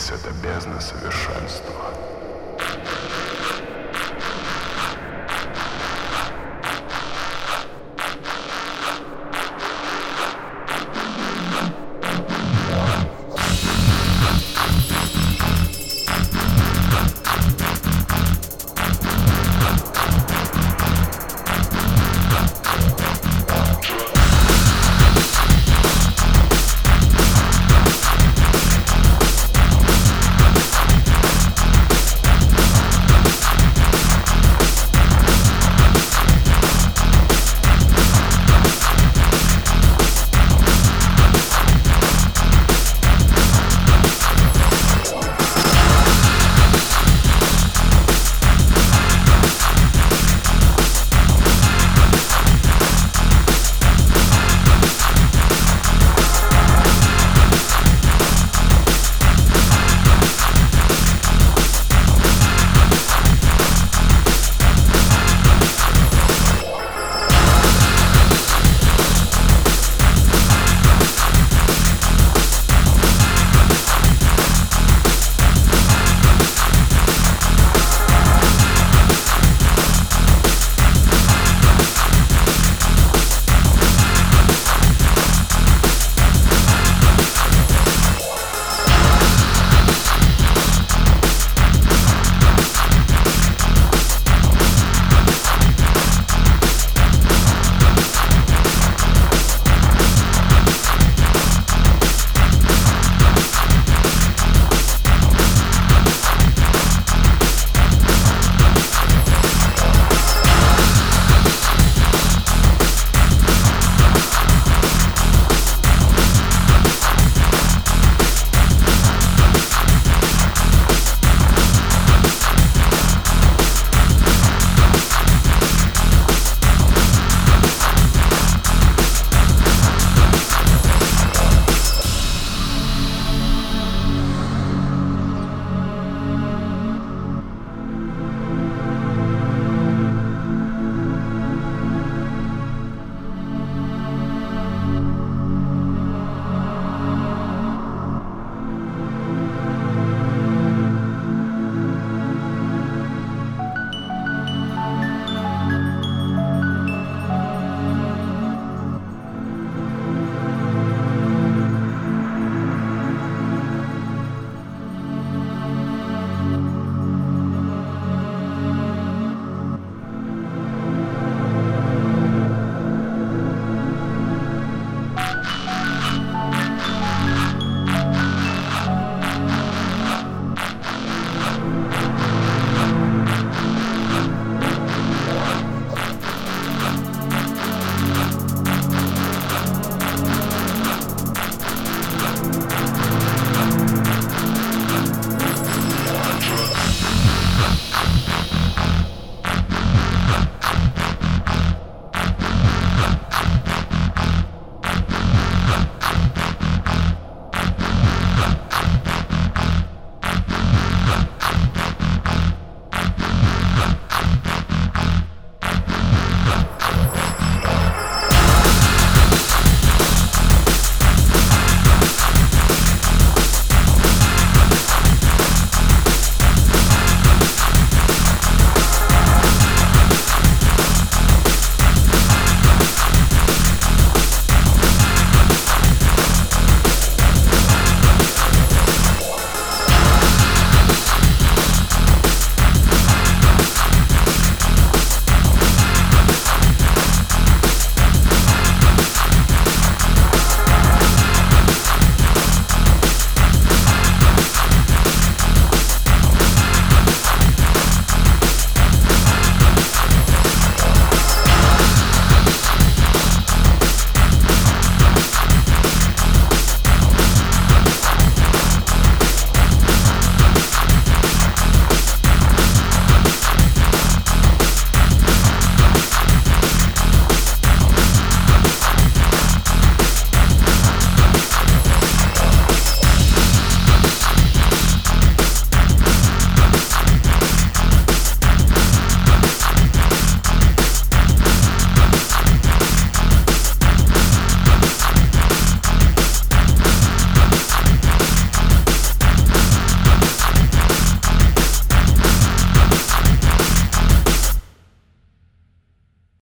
Здесь это бездна совершенства.